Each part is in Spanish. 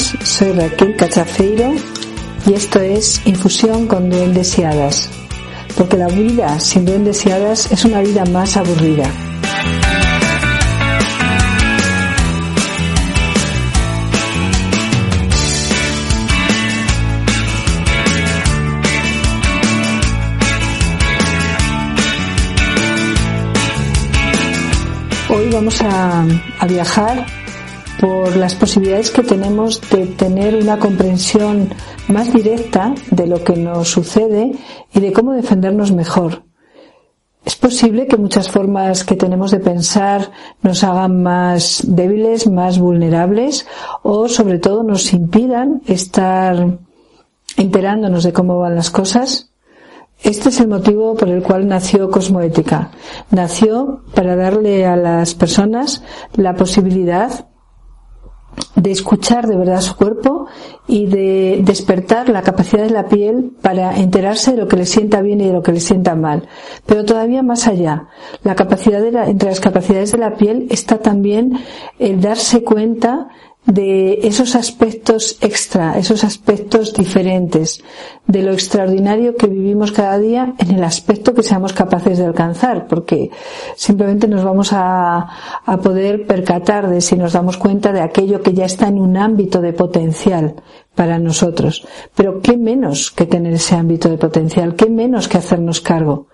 Soy Raquel Cachafeiro y esto es Infusión con Duendes y porque la vida sin duendes y es una vida más aburrida. Hoy vamos a viajar por las posibilidades que tenemos de tener una comprensión más directa de lo que nos sucede y de cómo defendernos mejor. Es posible que muchas formas que tenemos de pensar nos hagan más débiles, más vulnerables o sobre todo nos impidan estar enterándonos de cómo van las cosas. Este es el motivo por el cual nació Cosmoética. Nació para darle a las personas la posibilidad de escuchar de verdad su cuerpo y de despertar la capacidad de la piel para enterarse de lo que le sienta bien y de lo que le sienta mal. Pero todavía más allá, la capacidad de la, entre las capacidades de la piel está también el darse cuenta de esos aspectos extra, esos aspectos diferentes, de lo extraordinario que vivimos cada día en el aspecto que seamos capaces de alcanzar, porque simplemente nos vamos a, a poder percatar de si nos damos cuenta de aquello que ya está en un ámbito de potencial para nosotros. Pero qué menos que tener ese ámbito de potencial, qué menos que hacernos cargo.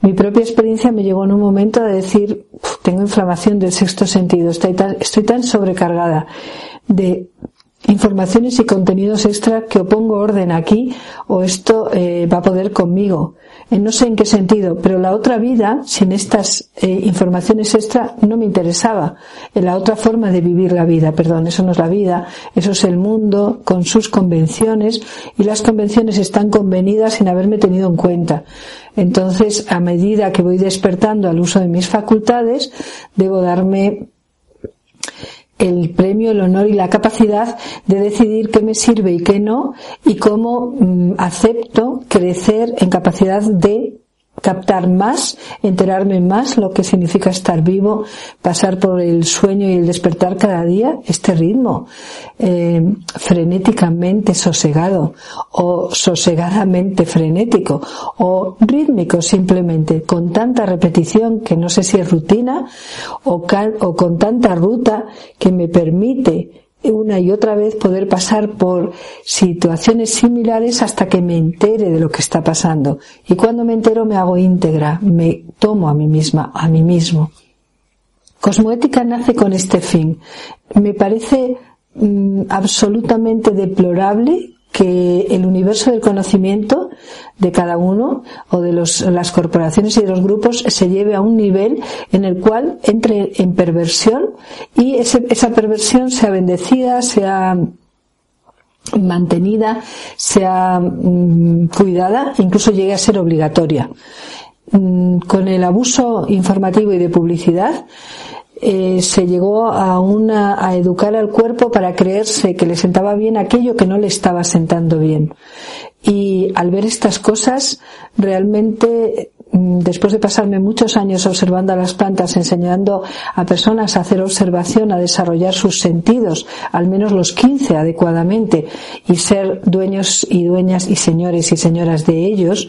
Mi propia experiencia me llegó en un momento a decir, tengo inflamación del sexto sentido, estoy tan, estoy tan sobrecargada de informaciones y contenidos extra que o pongo orden aquí o esto eh, va a poder conmigo. Eh, no sé en qué sentido, pero la otra vida, sin estas eh, informaciones extra, no me interesaba. En la otra forma de vivir la vida, perdón, eso no es la vida, eso es el mundo con sus convenciones y las convenciones están convenidas sin haberme tenido en cuenta. Entonces, a medida que voy despertando al uso de mis facultades, debo darme el premio, el honor y la capacidad de decidir qué me sirve y qué no y cómo mm, acepto crecer en capacidad de captar más, enterarme más lo que significa estar vivo, pasar por el sueño y el despertar cada día, este ritmo eh, frenéticamente sosegado o sosegadamente frenético o rítmico simplemente, con tanta repetición que no sé si es rutina o, o con tanta ruta que me permite una y otra vez poder pasar por situaciones similares hasta que me entere de lo que está pasando. Y cuando me entero me hago íntegra, me tomo a mí misma, a mí mismo. Cosmoética nace con este fin. Me parece mm, absolutamente deplorable que el universo del conocimiento de cada uno o de los, las corporaciones y de los grupos se lleve a un nivel en el cual entre en perversión y esa perversión sea bendecida, sea mantenida, sea mm, cuidada, incluso llegue a ser obligatoria. Mm, con el abuso informativo y de publicidad, eh, se llegó a, una, a educar al cuerpo para creerse que le sentaba bien aquello que no le estaba sentando bien. Y al ver estas cosas, realmente, mm, después de pasarme muchos años observando a las plantas, enseñando a personas a hacer observación, a desarrollar sus sentidos, al menos los 15 adecuadamente, y ser dueños y dueñas y señores y señoras de ellos,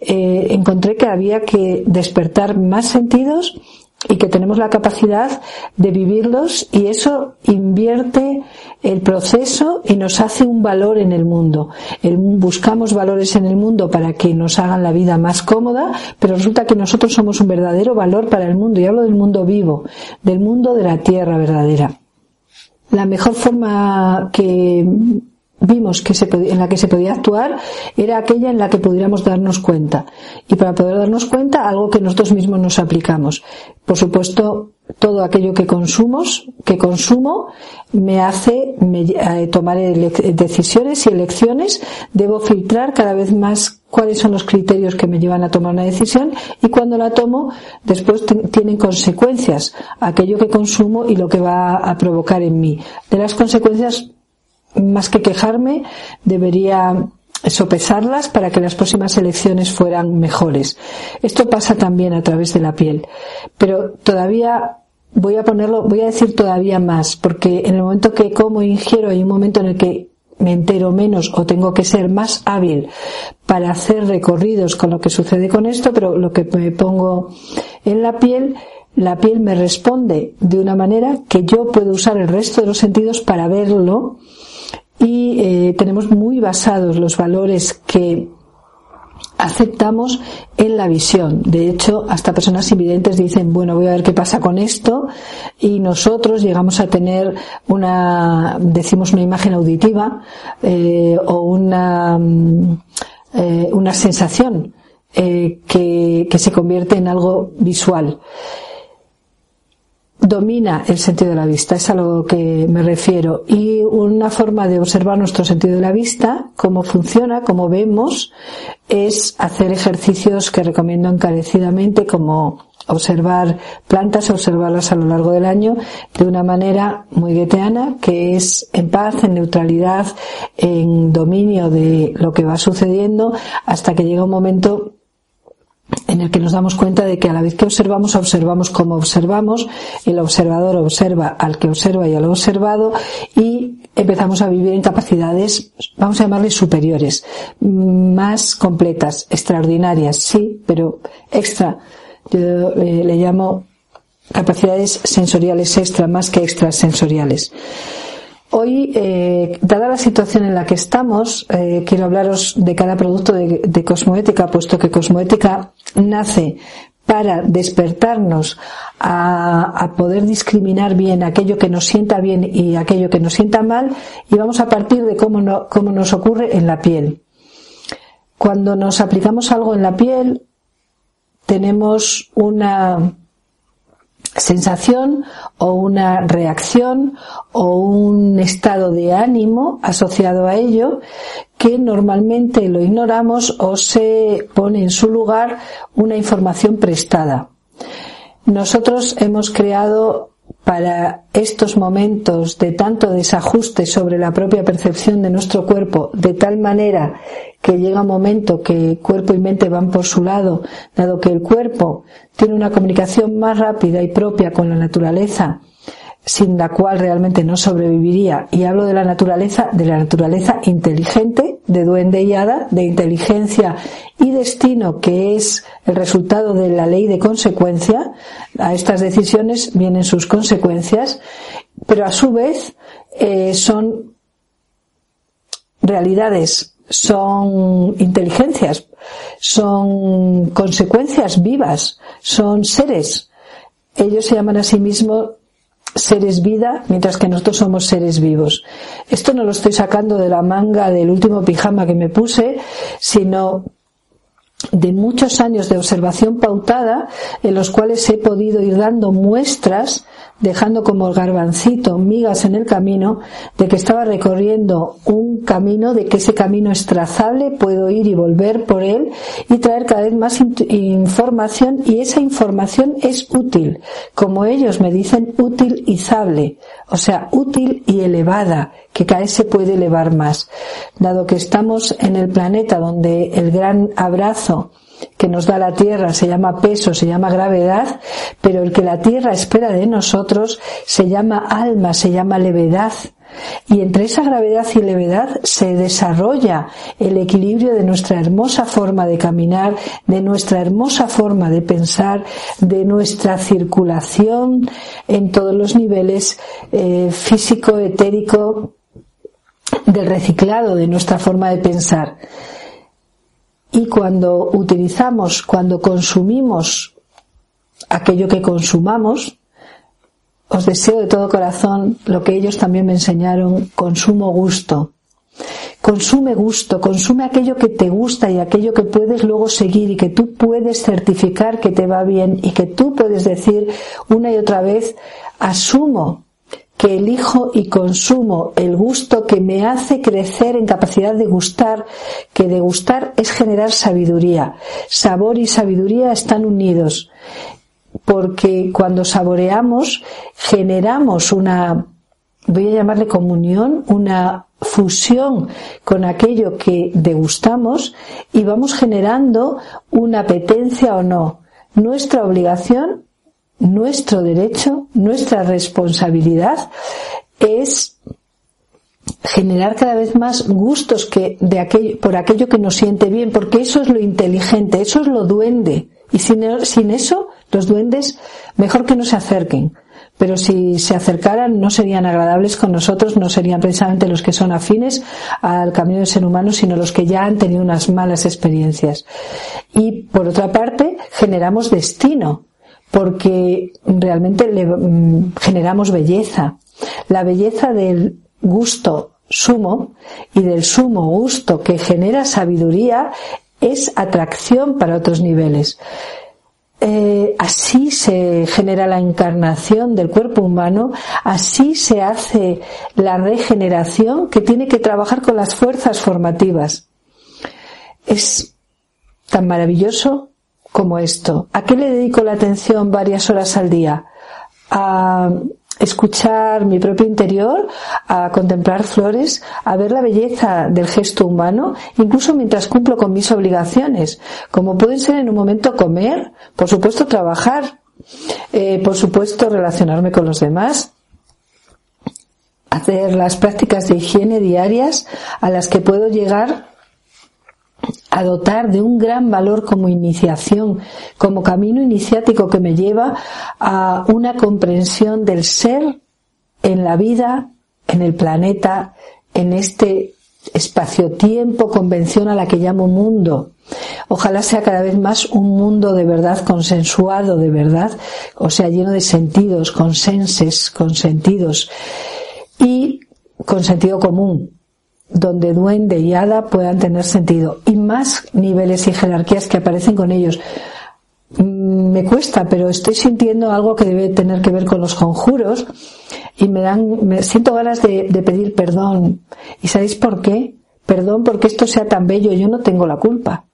eh, encontré que había que despertar más sentidos y que tenemos la capacidad de vivirlos y eso invierte el proceso y nos hace un valor en el mundo. buscamos valores en el mundo para que nos hagan la vida más cómoda, pero resulta que nosotros somos un verdadero valor para el mundo y hablo del mundo vivo, del mundo de la tierra verdadera. La mejor forma que vimos que se en la que se podía actuar era aquella en la que pudiéramos darnos cuenta. Y para poder darnos cuenta, algo que nosotros mismos nos aplicamos. Por supuesto, todo aquello que consumos, que consumo, me hace eh, tomar decisiones y elecciones. Debo filtrar cada vez más cuáles son los criterios que me llevan a tomar una decisión y cuando la tomo, después tienen consecuencias aquello que consumo y lo que va a provocar en mí. De las consecuencias más que quejarme, debería sopesarlas para que las próximas elecciones fueran mejores. Esto pasa también a través de la piel. Pero todavía voy a ponerlo, voy a decir todavía más, porque en el momento que como ingiero hay un momento en el que me entero menos o tengo que ser más hábil para hacer recorridos con lo que sucede con esto, pero lo que me pongo en la piel, la piel me responde de una manera que yo puedo usar el resto de los sentidos para verlo y eh, tenemos muy basados los valores que aceptamos en la visión. De hecho, hasta personas invidentes dicen, bueno, voy a ver qué pasa con esto y nosotros llegamos a tener una, decimos una imagen auditiva eh, o una, mm, eh, una sensación que, que se convierte en algo visual domina el sentido de la vista, es a lo que me refiero. Y una forma de observar nuestro sentido de la vista, cómo funciona, cómo vemos, es hacer ejercicios que recomiendo encarecidamente como observar plantas, observarlas a lo largo del año de una manera muy gueteana, que es en paz, en neutralidad, en dominio de lo que va sucediendo, hasta que llega un momento en el que nos damos cuenta de que a la vez que observamos, observamos como observamos, el observador observa al que observa y al observado y empezamos a vivir en capacidades, vamos a llamarles superiores, más completas, extraordinarias, sí, pero extra. Yo eh, le llamo capacidades sensoriales extra más que extrasensoriales. Hoy, eh, dada la situación en la que estamos, eh, quiero hablaros de cada producto de, de Cosmoética, puesto que Cosmoética nace para despertarnos a, poder discriminar bien aquello que nos sienta bien y aquello que nos sienta mal y vamos a partir de cómo, cómo nos ocurre en la piel. Cuando nos aplicamos algo en la piel, tenemos una sensación o una reacción o un estado de ánimo asociado a ello que normalmente lo ignoramos o se pone en su lugar una información prestada. Nosotros hemos creado para estos momentos de tanto desajuste sobre la propia percepción de nuestro cuerpo, de tal manera que llega un momento que cuerpo y mente van por su lado, dado que el cuerpo tiene una comunicación más rápida y propia con la naturaleza, sin la cual realmente no sobreviviría. Y hablo de la naturaleza, de la naturaleza inteligente, de duende y hada, de inteligencia y destino, que es el resultado de la ley de consecuencia. A estas decisiones vienen sus consecuencias, pero a su vez eh, son realidades, son inteligencias, son consecuencias vivas, son seres. Ellos se llaman a sí mismos seres vida, mientras que nosotros somos seres vivos. Esto no lo estoy sacando de la manga del último pijama que me puse, sino de muchos años de observación pautada en los cuales he podido ir dando muestras dejando como garbancito migas en el camino de que estaba recorriendo un camino, de que ese camino es trazable, puedo ir y volver por él y traer cada vez más información y esa información es útil, como ellos me dicen utilizable, o sea, útil y elevada, que cada vez se puede elevar más. Dado que estamos en el planeta donde el gran abrazo que nos da la Tierra se llama peso, se llama gravedad, pero el que la Tierra espera de nosotros se llama alma, se llama levedad, Y entre esa gravedad y levedad se desarrolla el equilibrio de nuestra hermosa forma de caminar, de nuestra hermosa forma de pensar, de nuestra circulación en todos los niveles eh, físico, etérico, del reciclado de nuestra forma de pensar. Y cuando utilizamos, cuando consumimos aquello que consumamos, os deseo de todo corazón lo que ellos también me enseñaron, consumo gusto. Consume gusto, consume aquello que te gusta y aquello que puedes luego seguir y que tú puedes certificar que te va bien y que tú puedes decir una y otra vez, asumo que elijo y consumo el gusto que me hace crecer en capacidad de gustar, que de gustar es generar sabiduría. Sabor y sabiduría están unidos, porque cuando saboreamos generamos una, voy a llamarle comunión, una fusión con aquello que degustamos y vamos generando una apetencia o no. Nuestra obligación nuestro derecho, nuestra responsabilidad es generar cada vez más gustos que de por aquello que nos siente bien, porque eso es lo inteligente, eso es lo duende. Y sin, sin eso, los duendes, mejor que no se acerquen. Pero si se acercaran, no serían agradables con nosotros, no serían precisamente los que son afines al camino del ser humano, sino los que ya han tenido unas malas experiencias. Y por otra parte, generamos destino porque realmente le mm, generamos belleza. La belleza del gusto sumo y del sumo gusto que genera sabiduría es atracción para otros niveles. Eh, así se genera la encarnación del cuerpo humano, así se hace la regeneración que tiene que trabajar con las fuerzas formativas. Es tan maravilloso como esto. ¿A qué le dedico la atención varias horas al día? A escuchar mi propio interior, a contemplar flores, a ver la belleza del gesto humano, incluso mientras cumplo con mis obligaciones, como pueden ser en un momento comer, por supuesto trabajar, eh, por supuesto relacionarme con los demás, hacer las prácticas de higiene diarias a las que puedo llegar a dotar de un gran valor como iniciación, como camino iniciático que me lleva a una comprensión del ser en la vida, en el planeta, en este espacio-tiempo, convención a la que llamo mundo. Ojalá sea cada vez más un mundo de verdad consensuado, de verdad, o sea, lleno de sentidos, consenses, con sentidos y con sentido común, donde duende y hada puedan tener sentido y más niveles y jerarquías que aparecen con ellos. Mm, me cuesta, pero estoy sintiendo algo que debe tener que ver con los conjuros y me dan, me siento ganas de, de pedir perdón. ¿Y sabéis por qué? Perdón porque esto sea tan bello. Yo no tengo la culpa.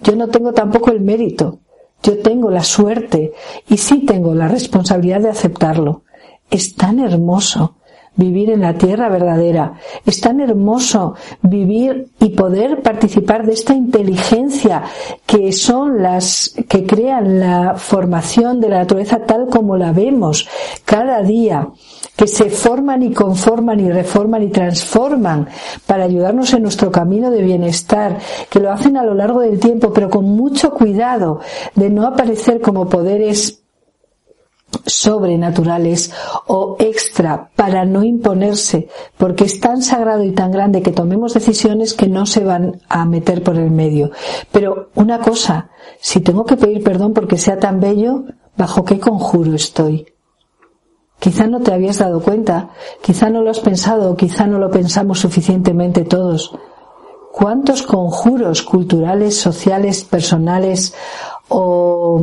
Yo no tengo tampoco el mérito. Yo tengo la suerte y sí tengo la responsabilidad de aceptarlo. Es tan hermoso vivir en la tierra verdadera. Es tan hermoso vivir y poder participar de esta inteligencia que son las que crean la formación de la naturaleza tal como la vemos cada día que se forman y conforman y reforman y transforman para ayudarnos en nuestro camino de bienestar, que lo hacen a lo largo del tiempo, pero con mucho cuidado de no aparecer como poderes sobrenaturales o extra para no imponerse, porque es tan sagrado y tan grande que tomemos decisiones que no se van a meter por el medio. Pero una cosa, si tengo que pedir perdón porque sea tan bello, ¿bajo qué conjuro estoy? Quizá no te habías dado cuenta, quizá no lo has pensado, quizá no lo pensamos suficientemente todos. ¿Cuántos conjuros culturales, sociales, personales o,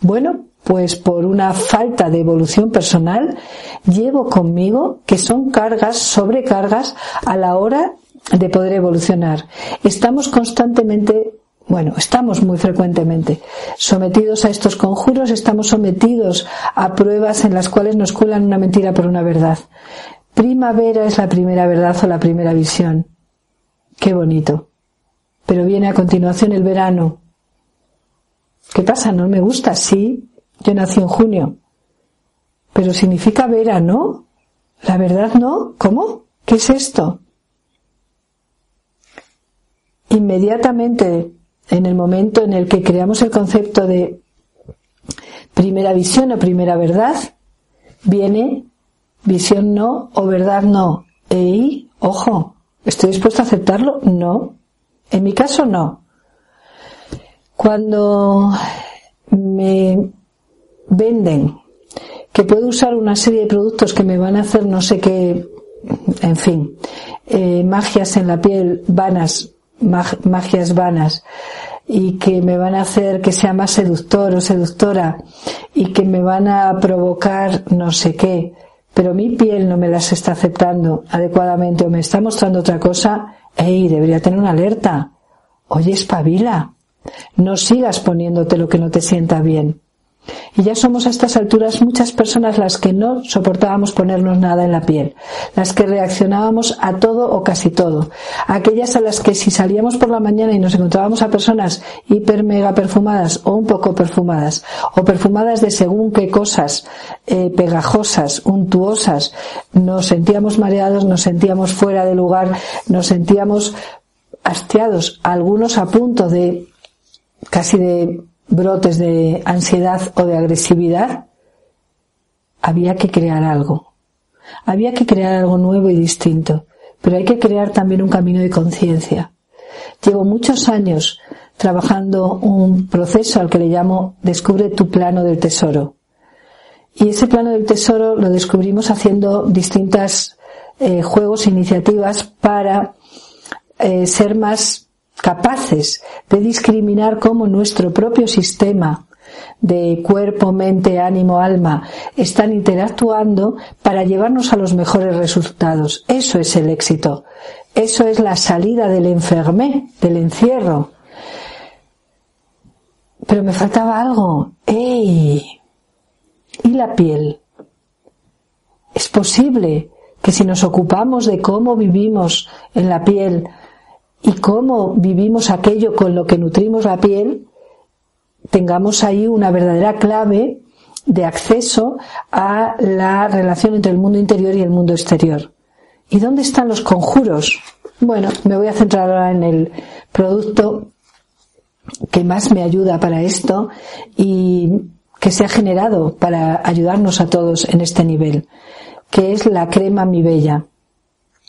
bueno, pues por una falta de evolución personal, llevo conmigo que son cargas, sobrecargas a la hora de poder evolucionar. Estamos constantemente bueno, estamos muy frecuentemente sometidos a estos conjuros, estamos sometidos a pruebas en las cuales nos cuelan una mentira por una verdad. Primavera es la primera verdad o la primera visión. Qué bonito. Pero viene a continuación el verano. ¿Qué pasa? ¿No me gusta? Sí, yo nací en junio. Pero significa verano. La verdad no. ¿Cómo? ¿Qué es esto? Inmediatamente, en el momento en el que creamos el concepto de primera visión o primera verdad, viene visión no o verdad no. Ey, ojo, ¿estoy dispuesto a aceptarlo? No. En mi caso, no. Cuando me venden que puedo usar una serie de productos que me van a hacer no sé qué, en fin, eh, magias en la piel, vanas, magias vanas, y que me van a hacer que sea más seductor o seductora, y que me van a provocar no sé qué, pero mi piel no me las está aceptando adecuadamente o me está mostrando otra cosa, ¡ey! Debería tener una alerta. Oye, espabila. No sigas poniéndote lo que no te sienta bien. Y ya somos a estas alturas muchas personas las que no soportábamos ponernos nada en la piel, las que reaccionábamos a todo o casi todo, aquellas a las que si salíamos por la mañana y nos encontrábamos a personas hiper mega perfumadas o un poco perfumadas, o perfumadas de según qué cosas, eh, pegajosas, untuosas, nos sentíamos mareados, nos sentíamos fuera de lugar, nos sentíamos hastiados, algunos a punto de casi de brotes de ansiedad o de agresividad, había que crear algo. Había que crear algo nuevo y distinto, pero hay que crear también un camino de conciencia. Llevo muchos años trabajando un proceso al que le llamo Descubre tu plano del tesoro. Y ese plano del tesoro lo descubrimos haciendo distintas eh, juegos e iniciativas para eh, ser más capaces de discriminar cómo nuestro propio sistema de cuerpo, mente, ánimo, alma están interactuando para llevarnos a los mejores resultados. Eso es el éxito. Eso es la salida del enfermé, del encierro. Pero me faltaba algo. ¡Ey! ¿Y la piel? Es posible que si nos ocupamos de cómo vivimos en la piel, y cómo vivimos aquello con lo que nutrimos la piel, tengamos ahí una verdadera clave de acceso a la relación entre el mundo interior y el mundo exterior. ¿Y dónde están los conjuros? Bueno, me voy a centrar ahora en el producto que más me ayuda para esto y que se ha generado para ayudarnos a todos en este nivel, que es la crema Mi Bella.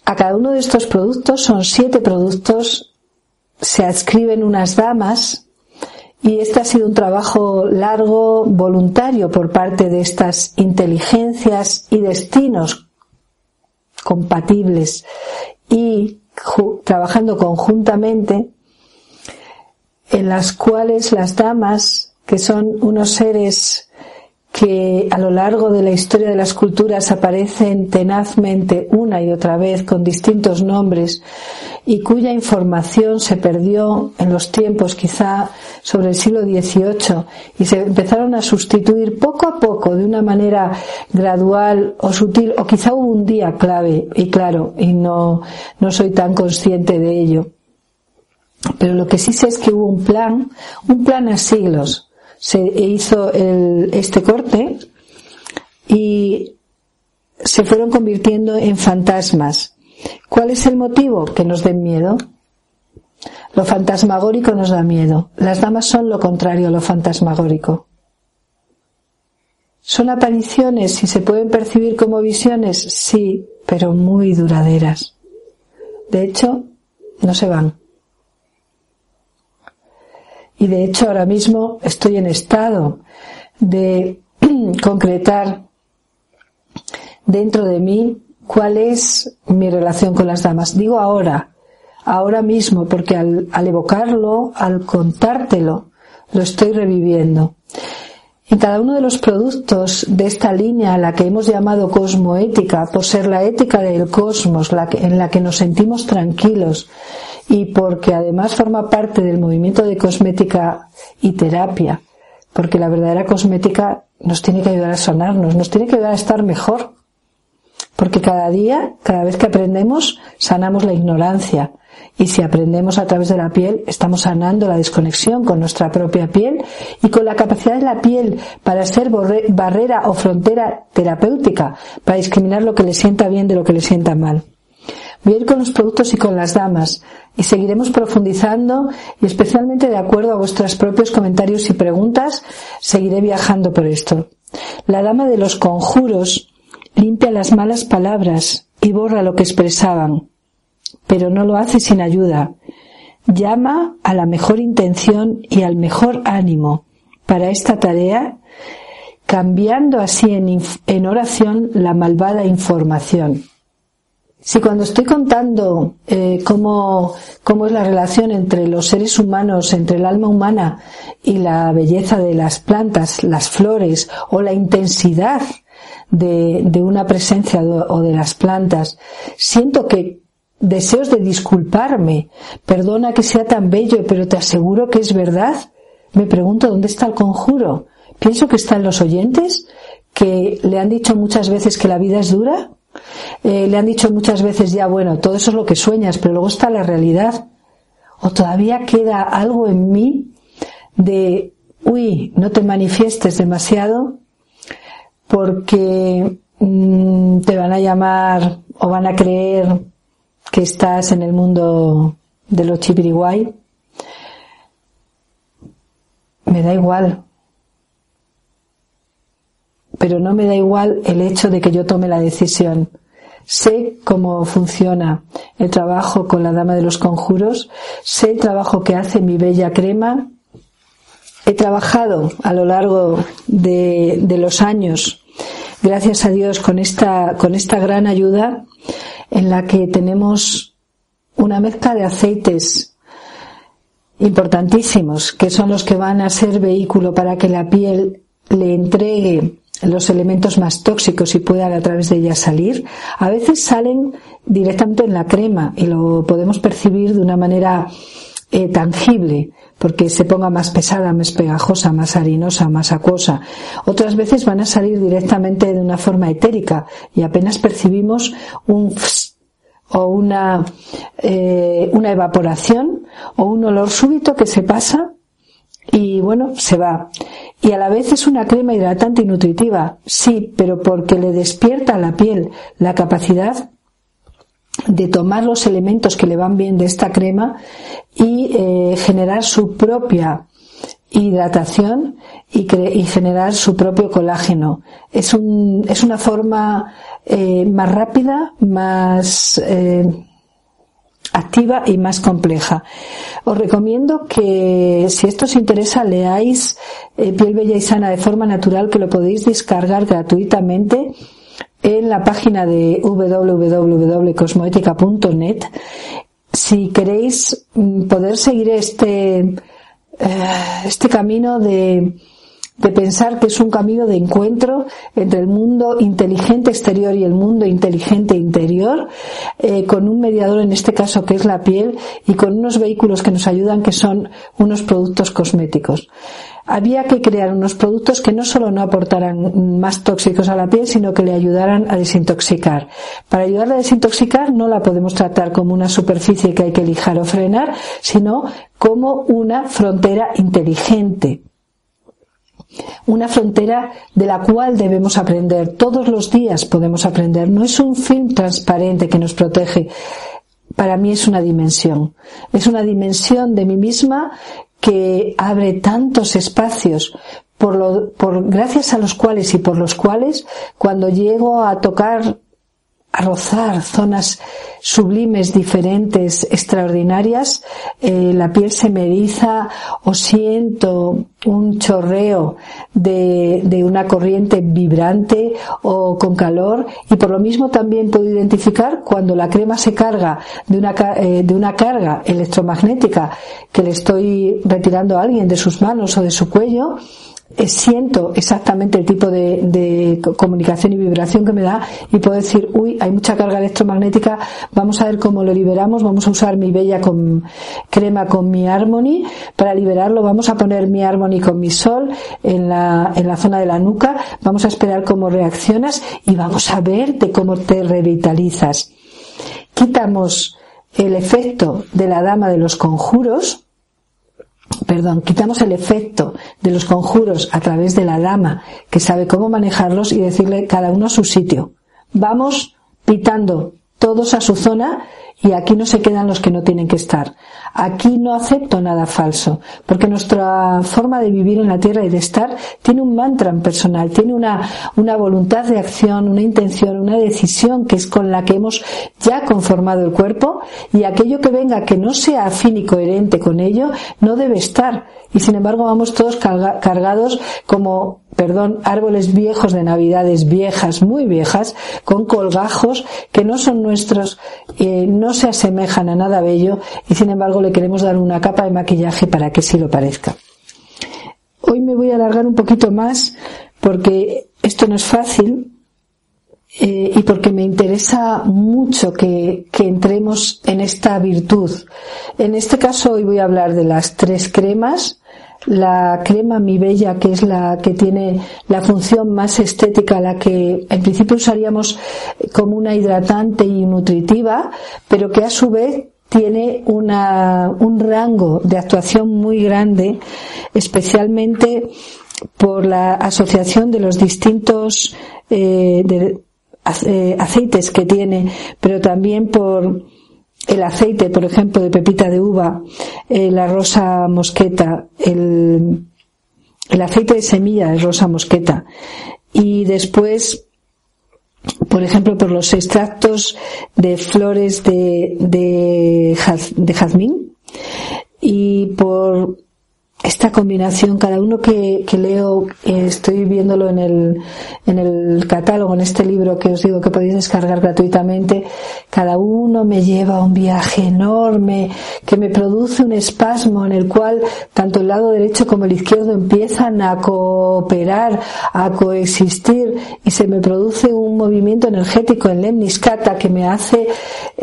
A cada uno de estos productos son siete productos, se adscriben unas damas y este ha sido un trabajo largo, voluntario por parte de estas inteligencias y destinos compatibles. Y trabajando conjuntamente en las cuales las damas, que son unos seres que a lo largo de la historia de las culturas aparecen tenazmente una y otra vez con distintos nombres y cuya información se perdió en los tiempos quizá sobre el siglo XVIII y se empezaron a sustituir poco a poco de una manera gradual o sutil o quizá hubo un día clave y claro y no, no soy tan consciente de ello. Pero lo que sí sé es que hubo un plan, un plan a siglos, se hizo este corte y se fueron convirtiendo en fantasmas. ¿Cuál es el motivo? Que nos den miedo. Lo fantasmagórico nos da miedo. Las damas son lo contrario a lo fantasmagórico. ¿Son apariciones y se pueden percibir como visiones? Sí, pero muy duraderas. De hecho, no se van. Y de hecho ahora mismo estoy en estado de concretar dentro de mí cuál es mi relación con las damas. Digo ahora, ahora mismo, porque al, evocarlo, al contártelo, lo estoy reviviendo. En cada uno de los productos de esta línea, la que hemos llamado cosmoética, por ser la ética del cosmos, la en la que nos sentimos tranquilos, y porque además forma parte del movimiento de cosmética y terapia, porque la verdadera cosmética nos tiene que ayudar a sanarnos, nos tiene que ayudar a estar mejor. porque cada día, cada vez que aprendemos, sanamos la ignorancia. Y si aprendemos a través de la piel, estamos sanando la desconexión con nuestra propia piel y con la capacidad de la piel para ser barrera o frontera terapéutica, para discriminar lo que le sienta bien de lo que le sienta mal. Ir con los productos y con las damas y seguiremos profundizando y especialmente de acuerdo a vuestros propios comentarios y preguntas, seguiré viajando por esto. La dama de los conjuros limpia las malas palabras y borra lo que expresaban, pero no lo hace sin ayuda. Llama a la mejor intención y al mejor ánimo para esta tarea, cambiando así en, oración la malvada información. Si cuando estoy contando eh, cómo, cómo es la relación entre los seres humanos, entre el alma humana y la belleza de las plantas, las flores o la intensidad de, de una presencia o de las plantas, siento que deseos de disculparme, perdona que sea tan bello, pero te aseguro que es verdad. Me pregunto dónde está el conjuro. Pienso que están los oyentes, que le han dicho muchas veces que la vida es dura, eh, le han dicho muchas veces ya, bueno, todo eso es lo que sueñas, pero luego está la realidad. O todavía queda algo en mí de, uy, no te manifiestes demasiado porque mm, te van a llamar o van a creer que estás en el mundo de los chipiriguay. Me da igual. Pero no me da igual el hecho de que yo tome la decisión. Sé cómo funciona el trabajo con la dama de los conjuros, sé el trabajo que hace mi bella crema. He trabajado a lo largo de, los años, gracias a Dios, con esta, con esta gran ayuda en la que tenemos una mezcla de aceites importantísimos, que son los que van a ser vehículo para que la piel le entregue los elementos más tóxicos y puedan a través de ella salir. A veces salen directamente en la crema y lo podemos percibir de una manera eh, tangible porque se ponga más pesada, más pegajosa, más harinosa, más acuosa. Otras veces van a salir directamente de una forma etérica y apenas percibimos un o una, eh, una evaporación o un olor súbito que se pasa y bueno, se va. Y a la vez es una crema hidratante y nutritiva, sí, pero porque le despierta a la piel la capacidad de tomar los elementos que le van bien de esta crema y eh, generar su propia hidratación y, y, generar su propio colágeno. Es, un, es una forma eh, más rápida, más eh, activa y más compleja. Os recomiendo que si esto os interesa leáis eh, Piel Bella y Sana de forma natural que lo podéis descargar gratuitamente en la página de www.cosmoetica.net si queréis mm, poder seguir este este camino de de pensar que es un camino de encuentro entre el mundo inteligente exterior y el mundo inteligente interior, eh, con un mediador en este caso que es la piel y con unos vehículos que nos ayudan que son unos productos cosméticos. Había que crear unos productos que no solo no aportaran más tóxicos a la piel, sino que le ayudaran a desintoxicar. Para ayudarla a desintoxicar no la podemos tratar como una superficie que hay que lijar o frenar, sino como una frontera inteligente una frontera de la cual debemos aprender. Todos los días podemos aprender. No es un film transparente que nos protege. Para mí es una dimensión. Es una dimensión de mí misma que abre tantos espacios por lo, por, gracias a los cuales y por los cuales cuando llego a tocar a rozar zonas sublimes, diferentes, extraordinarias, eh, la piel se me o siento un chorreo de, una corriente vibrante o con calor. Y por lo mismo también puedo identificar cuando la crema se carga de una, eh, de una carga electromagnética que le estoy retirando a alguien de sus manos o de su cuello, siento exactamente el tipo de, comunicación y vibración que me da y puedo decir, uy, hay mucha carga electromagnética, vamos a ver cómo lo liberamos, vamos a usar mi bella con, crema con mi Harmony para liberarlo, vamos a poner mi Harmony sol en la, en la zona de la nuca. Vamos a esperar cómo reaccionas y vamos a ver de cómo te revitalizas. Quitamos el efecto de la dama de los conjuros, perdón, quitamos el efecto de los conjuros a través de la dama que sabe cómo manejarlos y decirle cada uno a su sitio. Vamos pitando todos a su zona y aquí no se quedan los que no tienen que estar. Aquí no acepto nada falso, porque nuestra forma de vivir en la tierra y de estar tiene un mantra personal, tiene una, una voluntad de acción, una intención, una decisión que es con la que hemos ya conformado el cuerpo y aquello que venga que no sea afín y coherente con ello no debe estar. Y sin embargo vamos todos cargados como, perdón, árboles viejos de navidades viejas, muy viejas, con colgajos que no son nuestros, eh, no se asemejan a nada bello y sin embargo le queremos dar una capa de maquillaje para que sí lo parezca. Hoy me voy a alargar un poquito más porque esto no es fácil eh, y porque me interesa mucho que, entremos en esta virtud. En este caso hoy voy a hablar de las tres cremas. La crema Mi Bella, que es la que tiene la función más estética, la que en principio usaríamos como una hidratante y nutritiva, pero que a su vez tiene una, un rango de actuación muy grande, especialmente por la asociación de los distintos eh, de, eh, aceites que tiene, pero también por el aceite, por ejemplo, de pepita de uva, la rosa mosqueta, el, el aceite de semilla de rosa mosqueta. Y después, por ejemplo, por los extractos de flores de, de jazmín y por esta combinación, cada uno que, que leo, eh, estoy viéndolo en el, en el catálogo, en este libro que os digo que podéis descargar gratuitamente, cada uno me lleva a un viaje enorme que me produce un espasmo en el cual tanto el lado derecho como el izquierdo empiezan a cooperar, a coexistir y se me produce un movimiento energético en Lemniscata que me hace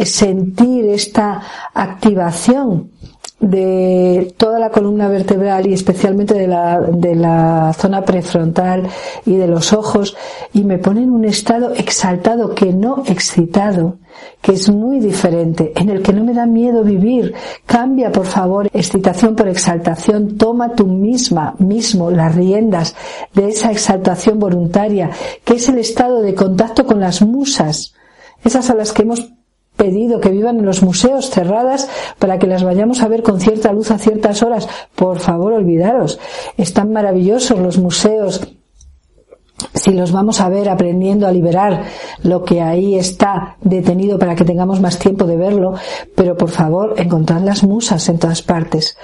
sentir esta activación de toda la columna vertebral y especialmente de la, de la zona prefrontal y de los ojos y me pone en un estado exaltado que no excitado, que es muy diferente, en el que no me da miedo vivir. Cambia, por favor, excitación por exaltación. Toma tú misma, mismo, las riendas de esa exaltación voluntaria, que es el estado de contacto con las musas, esas a las que hemos pedido que vivan en los museos cerradas para que las vayamos a ver con cierta luz a ciertas horas. Por favor, olvidaros. Están maravillosos los museos si los vamos a ver aprendiendo a liberar lo que ahí está detenido para que tengamos más tiempo de verlo, pero por favor, encontrad las musas en todas partes.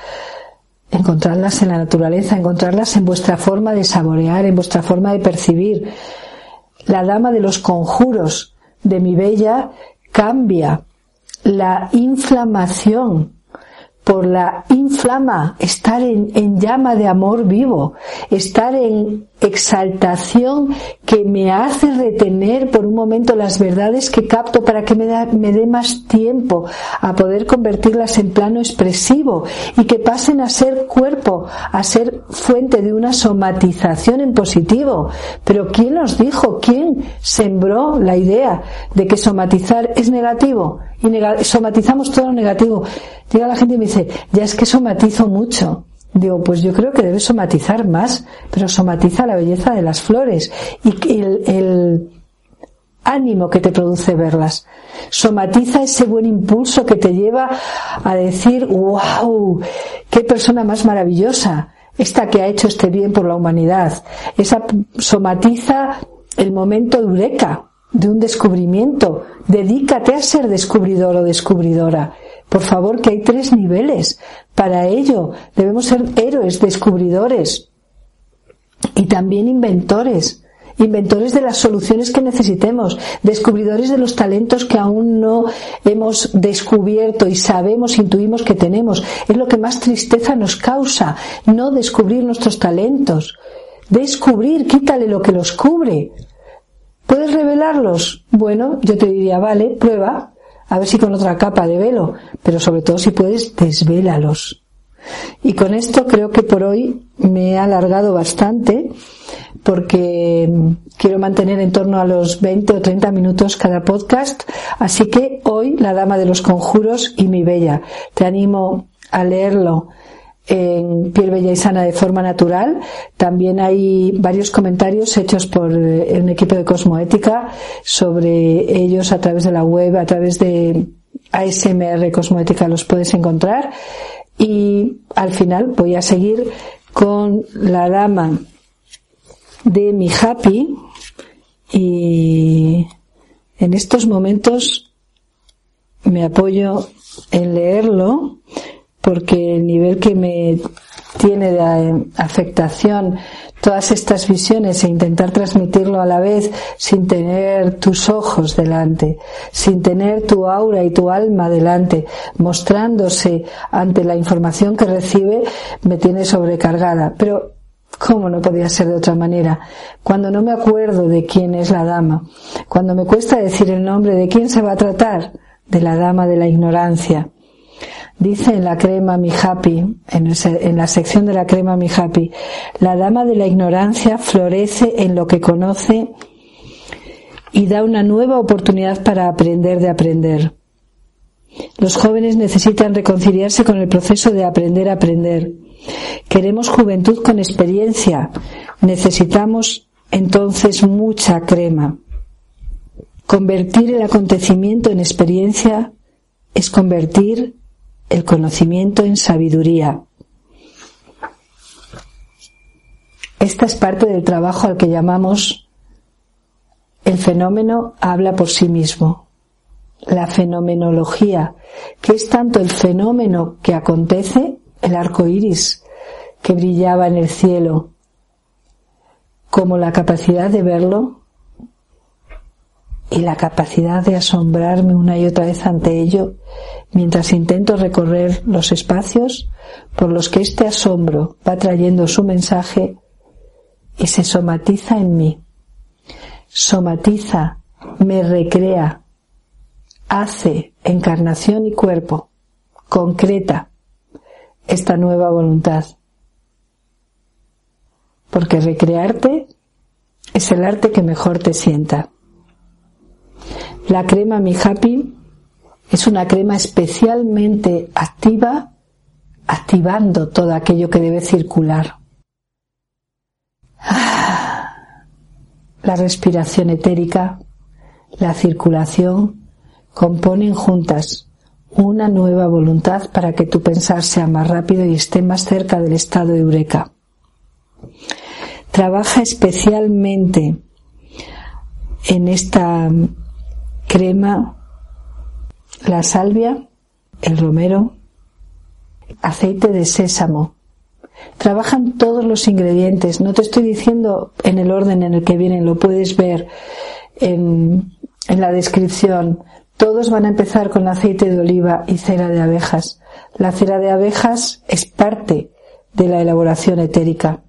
Encontrarlas en la naturaleza, encontrarlas en vuestra forma de saborear, en vuestra forma de percibir. La dama de los conjuros de mi bella cambia la inflamación por la inflama, estar en, llama de amor vivo, estar en exaltación que me hace retener por un momento las verdades que capto para que me, me dé más tiempo a poder convertirlas en plano expresivo y que pasen a ser cuerpo, a ser fuente de una somatización en positivo. Pero ¿quién nos dijo? ¿Quién sembró la idea de que somatizar es negativo? Y somatizamos todo lo negativo. Llega la gente y me dice, ya es que somatizo mucho. Digo, pues yo creo que debes somatizar más, pero somatiza la belleza de las flores y el, el ánimo que te produce verlas. Somatiza ese buen impulso que te lleva a decir, wow, qué persona más maravillosa, esta que ha hecho este bien por la humanidad. Esa somatiza el momento de eureka, de un descubrimiento. Dedícate a ser descubridor o descubridora. Por favor, que hay tres niveles. Para ello debemos ser héroes, descubridores y también inventores. Inventores de las soluciones que necesitemos, descubridores de los talentos que aún no hemos descubierto y sabemos, intuimos que tenemos. Es lo que más tristeza nos causa, no descubrir nuestros talentos. Descubrir, quítale lo que los cubre. ¿Puedes revelarlos? Bueno, yo te diría, vale, prueba, a ver si con otra capa de velo, pero sobre todo si puedes, desvélalos. Y con esto creo que por hoy me he alargado bastante porque quiero mantener en torno a los 20 o 30 minutos cada podcast. Así que hoy La Dama de los Conjuros y Mi Bella. Te animo a leerlo en Piel Bella y Sana de forma natural. También hay varios comentarios hechos por eh, un equipo de Cosmoética sobre ellos a través de la web, a través de ASMR Cosmoética los puedes encontrar. Y al final voy a seguir con la dama de mi happy y en estos momentos me apoyo en leerlo porque el nivel que me tiene de afectación todas estas visiones e intentar transmitirlo a la vez sin tener tus ojos delante, sin tener tu aura y tu alma delante, mostrándose ante la información que recibe, me tiene sobrecargada. Pero ¿Cómo no podía ser de otra manera? Cuando no me acuerdo de quién es la dama, cuando me cuesta decir el nombre de quién se va a tratar, de la dama de la ignorancia. Dice en la crema Mi Happy, en, la sección de la crema Mi Happy, la dama de la ignorancia florece en lo que conoce y da una nueva oportunidad para aprender de aprender. Los jóvenes necesitan reconciliarse con el proceso de aprender a aprender. Queremos juventud con experiencia. Necesitamos entonces mucha crema. Convertir el acontecimiento en experiencia es convertir el conocimiento en sabiduría. Esta es parte del trabajo al que llamamos el fenómeno habla por sí mismo. La fenomenología, que es tanto el fenómeno que acontece, el arco iris que brillaba en el cielo, como la capacidad de verlo y la capacidad de asombrarme una y otra vez ante ello mientras intento recorrer los espacios por los que este asombro va trayendo su mensaje y se somatiza en mí. Somatiza, me recrea, hace encarnación y cuerpo, concreta esta nueva voluntad. Porque recrearte es el arte que mejor te sienta. La crema Mi Happy es una crema especialmente activa, activando todo aquello que debe circular. La respiración etérica, la circulación componen juntas una nueva voluntad para que tu pensar sea más rápido y esté más cerca del estado de eureka. Trabaja especialmente en esta crema la salvia, el romero, aceite de sésamo. Trabajan todos los ingredientes. No te estoy diciendo en el orden en el que vienen, lo puedes ver en, en la descripción. Todos van a empezar con aceite de oliva y cera de abejas. La cera de abejas es parte de la elaboración etérica.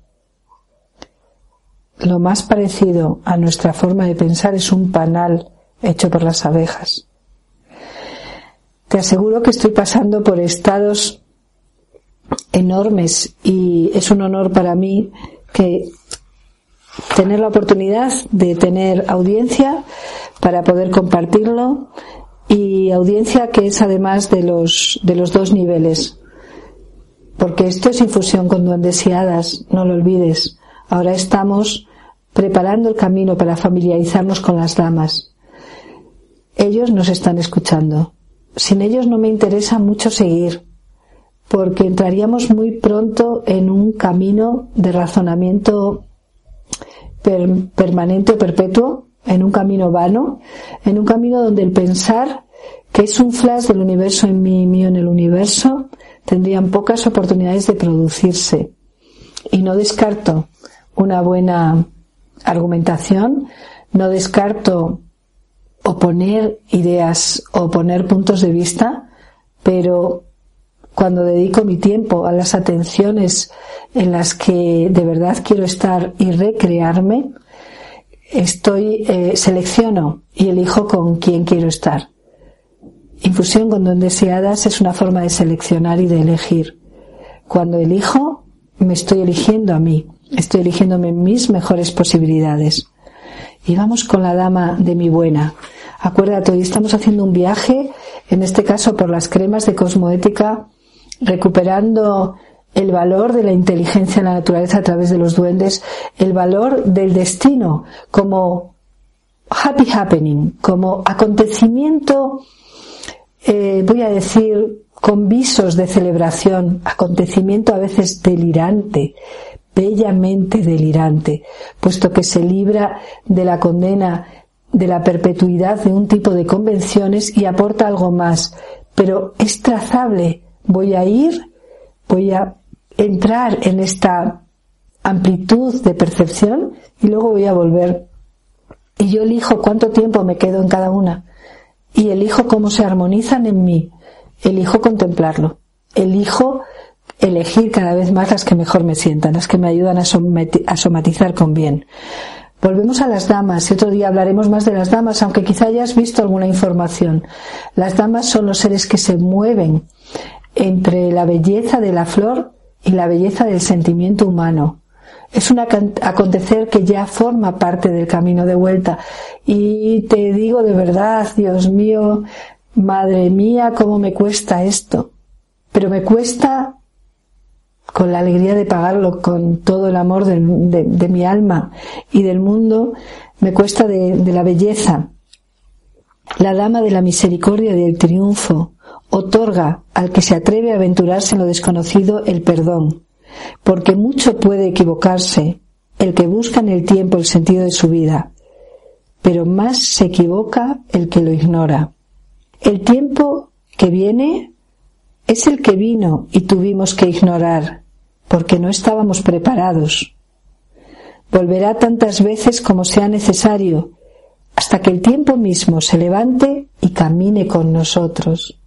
Lo más parecido a nuestra forma de pensar es un panal hecho por las abejas. Te aseguro que estoy pasando por estados enormes y es un honor para mí que tener la oportunidad de tener audiencia para poder compartirlo y audiencia que es además de los de los dos niveles. Porque esto es infusión con duendes y no lo olvides. Ahora estamos preparando el camino para familiarizarnos con las damas ellos nos están escuchando sin ellos no me interesa mucho seguir, porque entraríamos muy pronto en un camino de razonamiento permanente o perpetuo, en un camino vano, en un camino donde el pensar que es un flash del universo en mí y mío en el universo, tendrían pocas oportunidades de producirse. Y no descarto una buena argumentación, no descarto oponer ideas o poner puntos de vista, pero cuando dedico mi tiempo a las atenciones en las que de verdad quiero estar y recrearme, estoy, eh, selecciono y elijo con quién quiero estar. Infusión con don deseadas es una forma de seleccionar y de elegir. Cuando elijo, me estoy eligiendo a mí, estoy eligiéndome mis mejores posibilidades. Y vamos con la dama de mi buena. Acuérdate, hoy estamos haciendo un viaje, en este caso por las cremas de cosmoética, recuperando el valor de la inteligencia en la naturaleza a través de los duendes, el valor del destino como happy happening, como acontecimiento, eh, voy a decir, con visos de celebración, acontecimiento a veces delirante, bellamente delirante, puesto que se libra de la condena de la perpetuidad de un tipo de convenciones y aporta algo más, pero es trazable. Voy a ir, voy a entrar en esta amplitud de percepción y luego voy a volver. Y yo elijo cuánto tiempo me quedo en cada una. Y elijo cómo se armonizan en mí. Elijo contemplarlo. Elijo elegir cada vez más las que mejor me sientan, las que me ayudan a, somatizar con bien. Volvemos a las damas y otro día hablaremos más de las damas, aunque quizá hayas visto alguna información. Las damas son los seres que se mueven entre la belleza de la flor y la belleza del sentimiento humano. Es un acontecer que ya forma parte del camino de vuelta. Y te digo de verdad, Dios mío, madre mía, cómo me cuesta esto. Pero me cuesta con la alegría de pagarlo, con todo el amor de, mi alma y del mundo, me cuesta de, de la belleza. La dama de la misericordia y del triunfo, otorga al que se atreve a aventurarse en lo desconocido el perdón, porque mucho puede equivocarse el que busca en el tiempo el sentido de su vida, pero más se equivoca el que lo ignora. El tiempo que viene es el que vino y tuvimos que ignorar, porque no estábamos preparados. Volverá tantas veces como sea necesario, hasta que el tiempo mismo se levante y camine con nosotros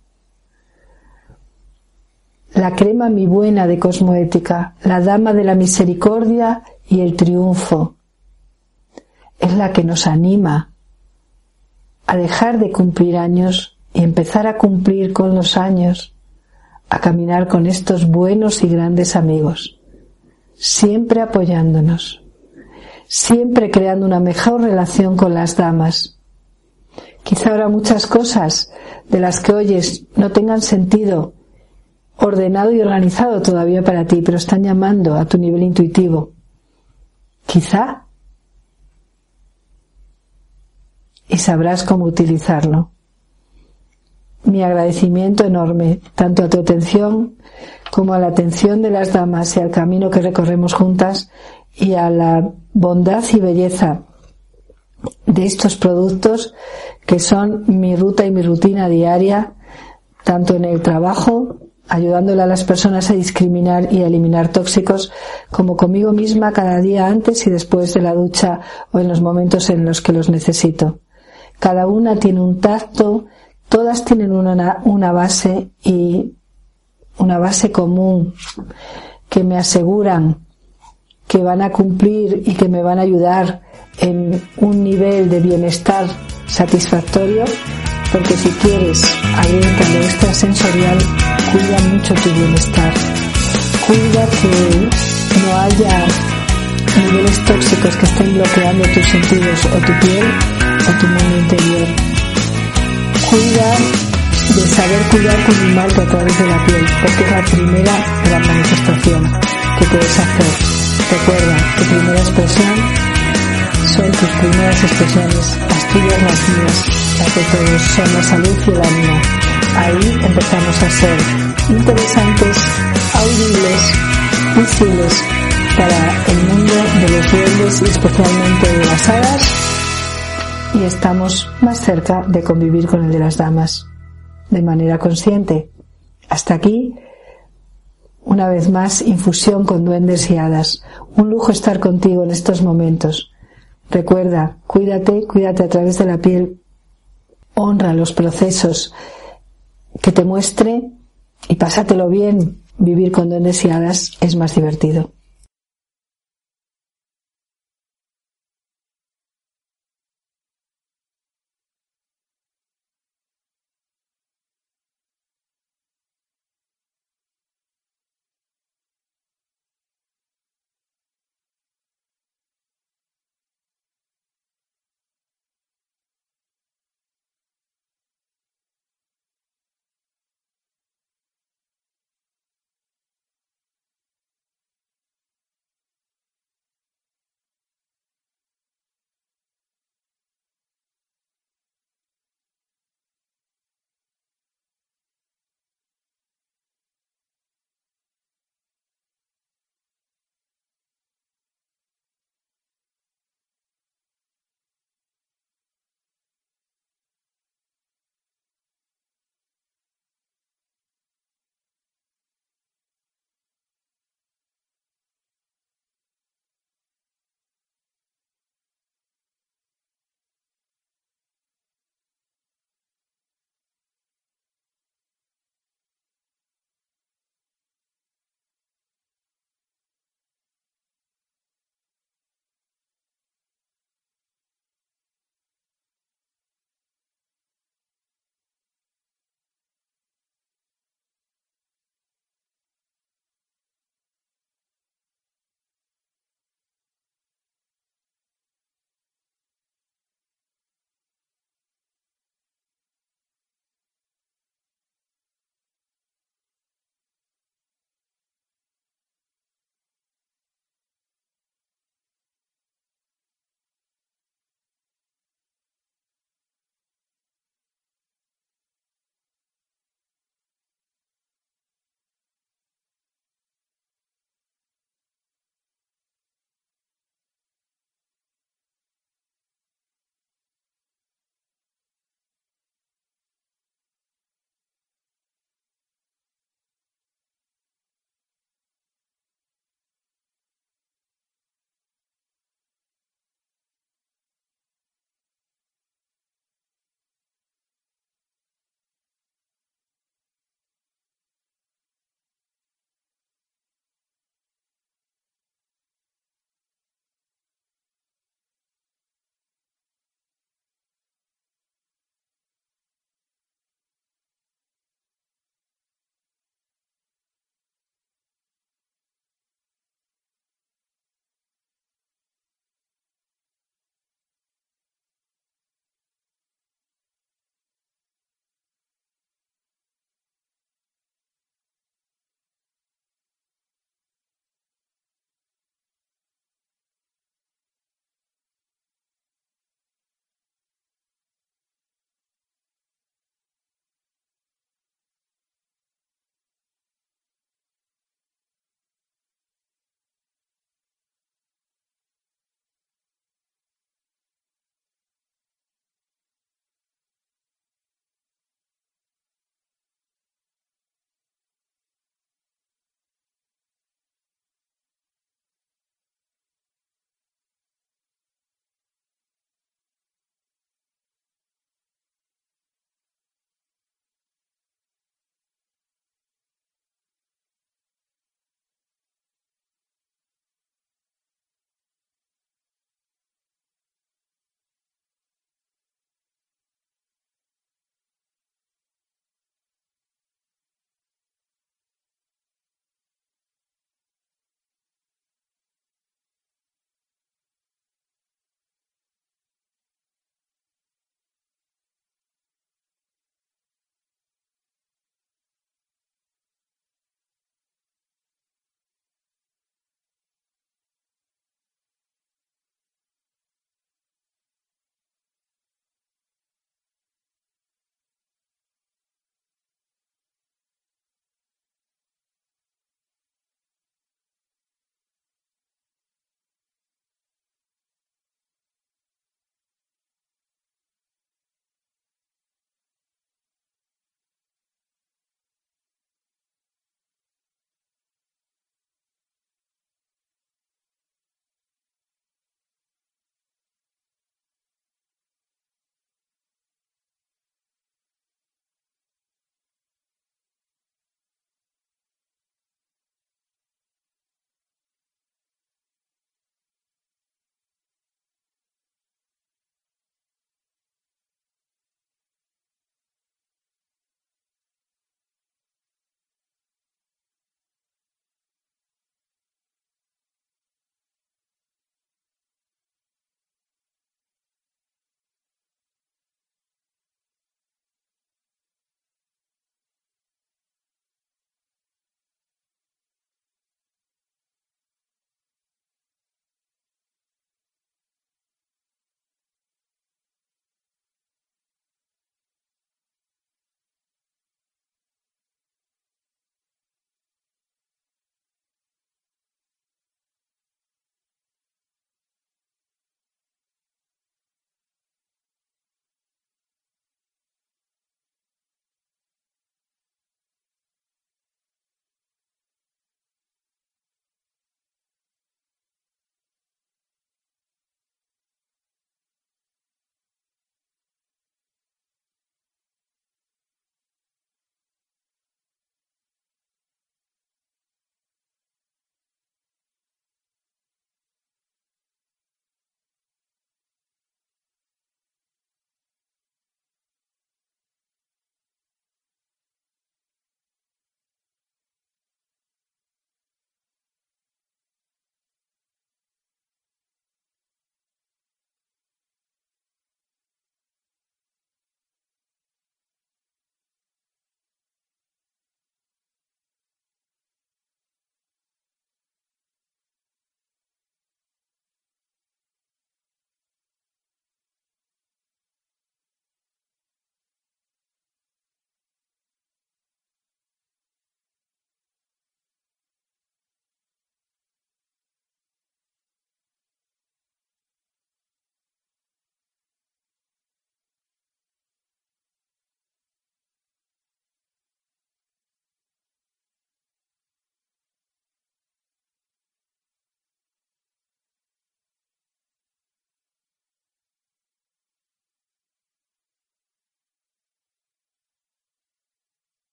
la crema mi buena de cosmoética, la dama de la misericordia y el triunfo. Es la que nos anima a dejar de cumplir años y empezar a cumplir con los años, a caminar con estos buenos y grandes amigos, siempre apoyándonos, siempre creando una mejor relación con las damas. Quizá ahora muchas cosas de las que oyes no tengan sentido ordenado y organizado todavía para ti, pero están llamando a tu nivel intuitivo. Quizá. Y sabrás cómo utilizarlo. Mi agradecimiento enorme, tanto a tu atención como a la atención de las damas y al camino que recorremos juntas y a la bondad y belleza de estos productos que son mi ruta y mi rutina diaria, tanto en el trabajo ayudándole a las personas a discriminar y a eliminar tóxicos, como conmigo misma cada día antes y después de la ducha o en los momentos en los que los necesito. Cada una tiene un tacto, todas tienen una, una base y una base común que me aseguran que van a cumplir y que me van a ayudar en un nivel de bienestar satisfactorio porque si quieres abrir un canal extrasensorial, cuida mucho tu bienestar. Cuida que no haya niveles tóxicos que estén bloqueando tus sentidos o tu piel o tu mundo interior. Cuida de saber cuidar tu animal a través de la piel, porque es la primera gran manifestación que puedes hacer. Recuerda, tu primera expresión son tus primeras expresiones, las tuyas, las mías la que todos son la salud y el ánimo. Ahí empezamos a ser interesantes, audibles, útiles para el mundo de los duendes y especialmente de las hadas y estamos más cerca de convivir con el de las damas de manera consciente. Hasta aquí, una vez más, infusión con duendes y hadas. Un lujo estar contigo en estos momentos. Recuerda, cuídate, cuídate a través de la piel honra los procesos que te muestre y pásatelo bien. Vivir con duendes y hadas es más divertido.